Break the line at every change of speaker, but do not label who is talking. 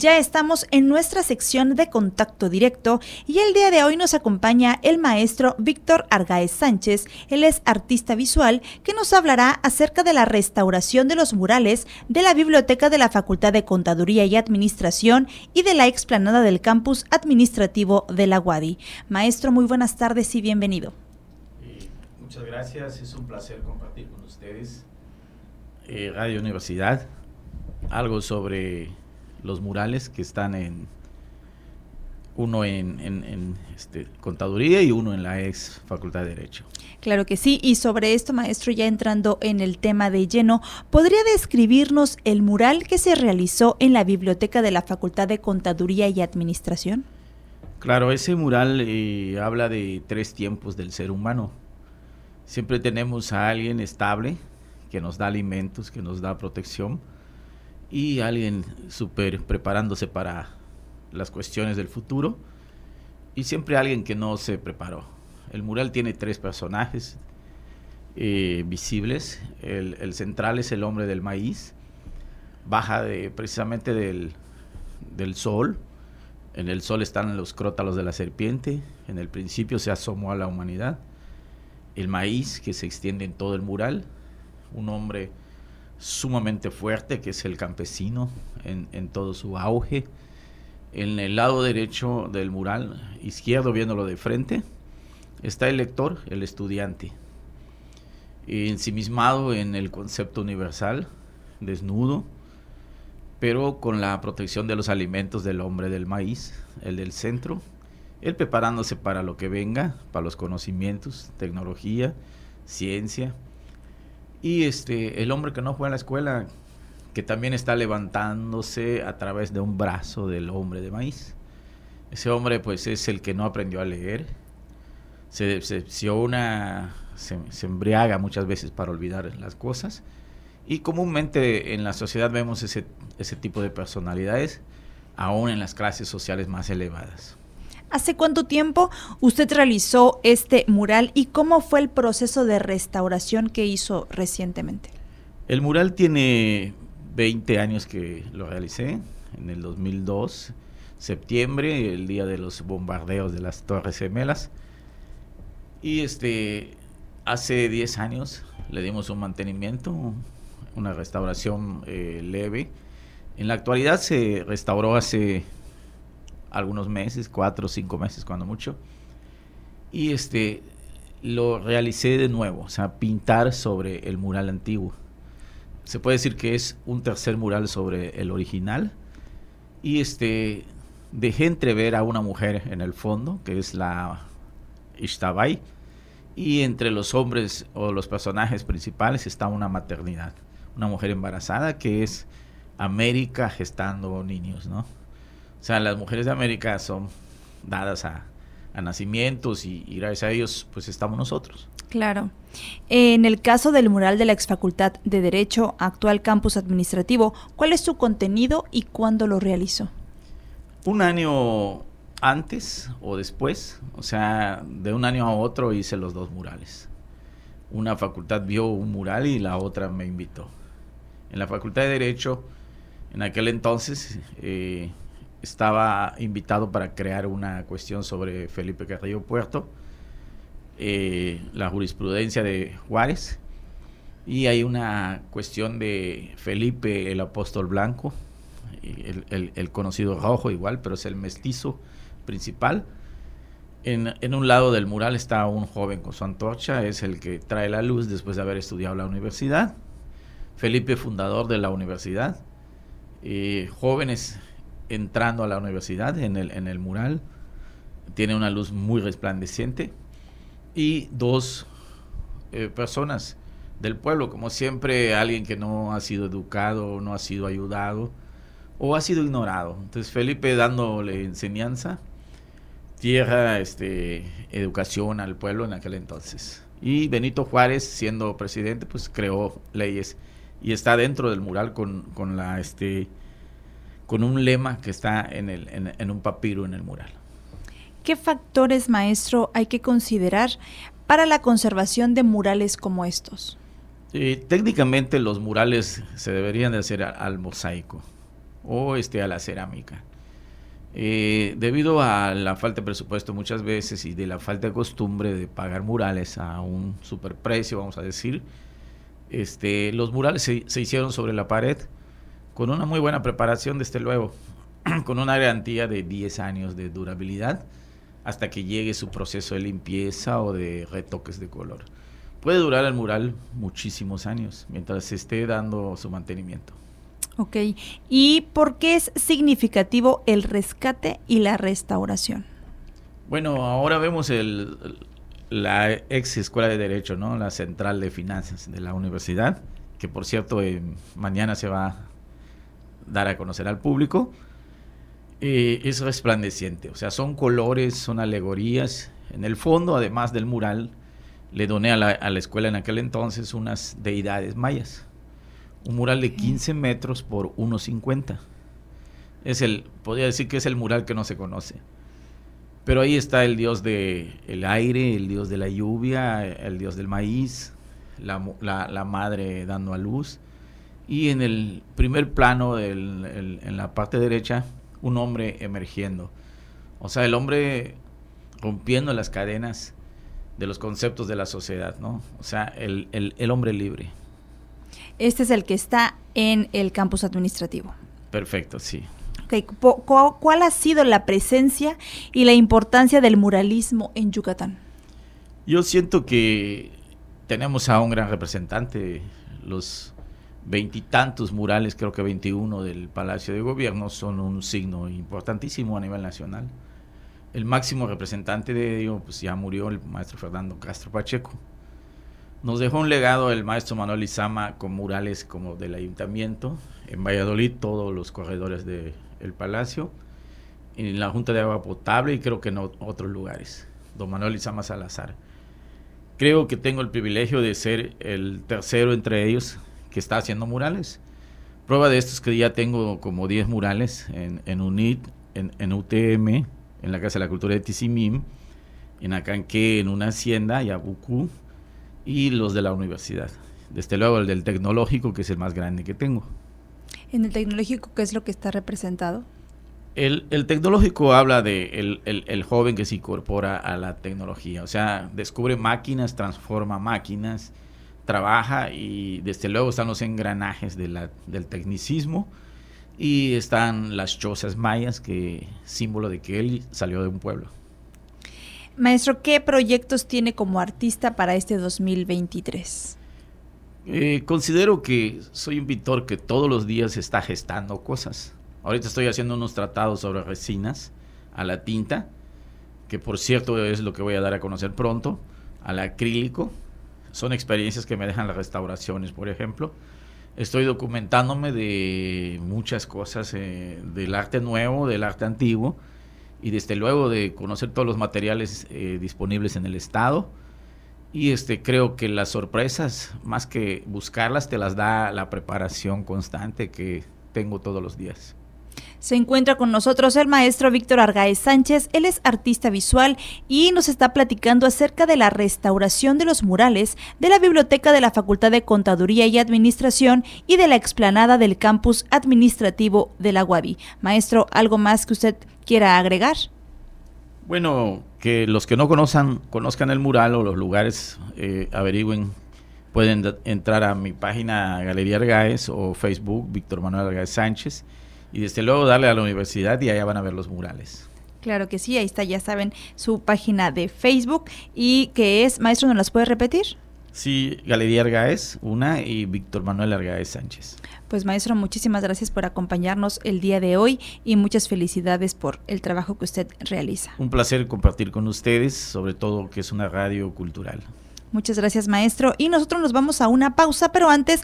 Ya estamos en nuestra sección de contacto directo y el día de hoy nos acompaña el maestro Víctor Argaez Sánchez. Él es artista visual que nos hablará acerca de la restauración de los murales de la biblioteca de la Facultad de Contaduría y Administración y de la explanada del campus administrativo de la UADI. Maestro, muy buenas tardes y bienvenido.
Muchas gracias, es un placer compartir con ustedes eh, Radio Universidad algo sobre los murales que están en uno en, este, contaduría y uno en la ex Facultad de Derecho.
Claro que sí, y sobre esto, maestro, ya entrando en el tema de lleno, ¿podría describirnos el mural que se realizó en la biblioteca de la Facultad de Contaduría y Administración?
Claro, ese mural eh, habla de tres tiempos del ser humano. Siempre tenemos a alguien estable que nos da alimentos, que nos da protección, y alguien súper preparándose para las cuestiones del futuro y siempre alguien que no se preparó. El mural tiene tres personajes eh, visibles. El, central es el hombre del maíz, baja de, precisamente del, del sol. En el sol están los crótalos de la serpiente. En el principio se asomó a la humanidad. El maíz que se extiende en todo el mural. Un hombre sumamente fuerte, que es el campesino en, todo su auge. En el lado derecho del mural, izquierdo viéndolo de frente, está el lector, el estudiante, ensimismado en el concepto universal, desnudo, pero con la protección de los alimentos del hombre del maíz, el del centro, él preparándose para lo que venga, para los conocimientos, tecnología, ciencia, y este, el hombre que no fue a la escuela, que también está levantándose a través de un brazo del hombre de maíz. Ese hombre pues es el que no aprendió a leer, se decepciona, se, se embriaga muchas veces para olvidar las cosas. Y comúnmente en la sociedad vemos ese, ese tipo de personalidades, aún en las clases sociales más elevadas.
¿Hace cuánto tiempo usted realizó este mural y cómo fue el proceso de restauración que hizo recientemente?
El mural tiene 20 años que lo realicé, en el 2002, septiembre, el día de los bombardeos de las Torres Gemelas. Y este, hace 10 años le dimos un mantenimiento, una restauración eh, leve. En la actualidad se restauró hace algunos meses, cuatro o cinco meses cuando mucho. Y este lo realicé de nuevo, o sea, pintar sobre el mural antiguo. Se puede decir que es un tercer mural sobre el original. Y este dejé entrever a una mujer en el fondo, que es la Ishtabai, y entre los hombres o los personajes principales está una maternidad, una mujer embarazada que es América gestando niños, ¿no? O sea, las mujeres de América son dadas a, nacimientos y, gracias a ellos pues estamos nosotros.
Claro. En el caso del mural de la exfacultad de Derecho, actual campus administrativo, ¿cuál es su contenido y cuándo lo realizó?
Un año antes o después, o sea, de un año a otro hice los dos murales. Una facultad vio un mural y la otra me invitó. En la facultad de Derecho, en aquel entonces, eh, estaba invitado para crear una cuestión sobre Felipe Carrillo Puerto, eh, la jurisprudencia de Juárez, y hay una cuestión de Felipe el apóstol blanco, el, conocido rojo igual, pero es el mestizo principal. En, en, un lado del mural está un joven con su antorcha, es el que trae la luz después de haber estudiado la universidad. Felipe, fundador de la universidad. Eh, jóvenes entrando a la universidad en el, en el mural. Tiene una luz muy resplandeciente. Y dos eh, personas del pueblo, como siempre, alguien que no ha sido educado, no ha sido ayudado o ha sido ignorado. Entonces Felipe dándole enseñanza, tierra, este, educación al pueblo en aquel entonces. Y Benito Juárez, siendo presidente, pues creó leyes y está dentro del mural con, con la este, con un lema que está en, el, en, un papiro en el mural.
¿Qué factores, maestro, hay que considerar para la conservación de murales como estos?
técnicamente los murales se deberían de hacer al, mosaico. o este, a la cerámica. Eh, debido a la falta de presupuesto muchas veces y de la falta de costumbre de pagar murales a un superprecio, vamos a decir, este, los murales se, se hicieron sobre la pared con una muy buena preparación, desde luego, con una garantía de 10 años de durabilidad hasta que llegue su proceso de limpieza o de retoques de color. Puede durar el mural muchísimos años mientras se esté dando su mantenimiento.
Ok, ¿y por qué es significativo el rescate y la restauración?
Bueno, ahora vemos el, la ex escuela de Derecho, ¿no? La central de finanzas de la universidad, que por cierto eh, mañana se va a dar a conocer al público. Eh, es resplandeciente, o sea, son colores, son alegorías. En el fondo, además del mural, le doné a la, a la escuela en aquel entonces unas deidades mayas un mural de 15 metros por 1,50. Es el, podría decir que es el mural que no se conoce. Pero ahí está el dios del el aire, el dios de la lluvia, el dios del maíz, la, la, madre dando a luz. Y en el primer plano, del, en la parte derecha, un hombre emergiendo. O sea, el hombre rompiendo las cadenas de los conceptos de la sociedad, ¿no? O sea, el, el, el hombre libre.
Este es el que está en el campus administrativo.
Perfecto, sí.
Okay. ¿Cuál ha sido la presencia y la importancia del muralismo en Yucatán?
Yo siento que tenemos a un gran representante. Los veintitantos murales, creo que 21 del Palacio de Gobierno, son un signo importantísimo a nivel nacional. El máximo representante de ello, pues ya murió el maestro Fernando Castro Pacheco. Nos dejó un legado el maestro Manuel Izama con murales como del ayuntamiento, en Valladolid todos los corredores del palacio, en la Junta de Agua Potable y creo que en otros lugares. Don Manuel Izama Salazar. Creo que tengo el privilegio de ser el tercero entre ellos que está haciendo murales. Prueba de esto es que ya tengo como 10 murales en, en UNIT, en, en, UTM, en la Casa de la Cultura de Tizimim, en Acanque, en una hacienda, y Abucú, y los de la universidad. Desde luego el del tecnológico, que es el más grande que tengo.
¿En el tecnológico qué es lo que está representado?
El, el tecnológico habla de el, el, el, joven que se incorpora a la tecnología, o sea, descubre máquinas, transforma máquinas, trabaja y desde luego están los engranajes de la, del tecnicismo y están las chozas mayas, que símbolo de que él salió de un pueblo.
Maestro, ¿qué proyectos tiene como artista para este 2023?
Eh, considero que soy un pintor que todos los días está gestando cosas. Ahorita estoy haciendo unos tratados sobre resinas a la tinta, que por cierto es lo que voy a dar a conocer pronto, al acrílico. Son experiencias que me dejan las restauraciones, por ejemplo. Estoy documentándome de muchas cosas eh, del arte nuevo, del arte antiguo y desde luego de conocer todos los materiales eh, disponibles en el estado. Y este creo que las sorpresas, más que buscarlas, te las da la preparación constante que tengo todos los días.
Se encuentra con nosotros el maestro Víctor Argaez Sánchez, él es artista visual y nos está platicando acerca de la restauración de los murales de la biblioteca de la Facultad de Contaduría y Administración y de la explanada del campus administrativo de la UABI. Maestro, ¿algo más que usted quiera agregar?
Bueno, que los que no conozcan, conozcan el mural o los lugares, eh, averigüen, pueden entrar a mi página Galería Argaez o Facebook, Víctor Manuel Argaez Sánchez, y desde luego darle a la universidad y allá van a ver los murales.
Claro que sí, ahí está, ya saben, su página de Facebook y que es, maestro, ¿no las puede repetir?
Sí, Galería Argaez, una, y Víctor Manuel Argaez Sánchez.
Pues maestro, muchísimas gracias por acompañarnos el día de hoy y muchas felicidades por el trabajo que usted realiza.
Un placer compartir con ustedes, sobre todo que es una radio cultural.
Muchas gracias, maestro. Y nosotros nos vamos a una pausa, pero antes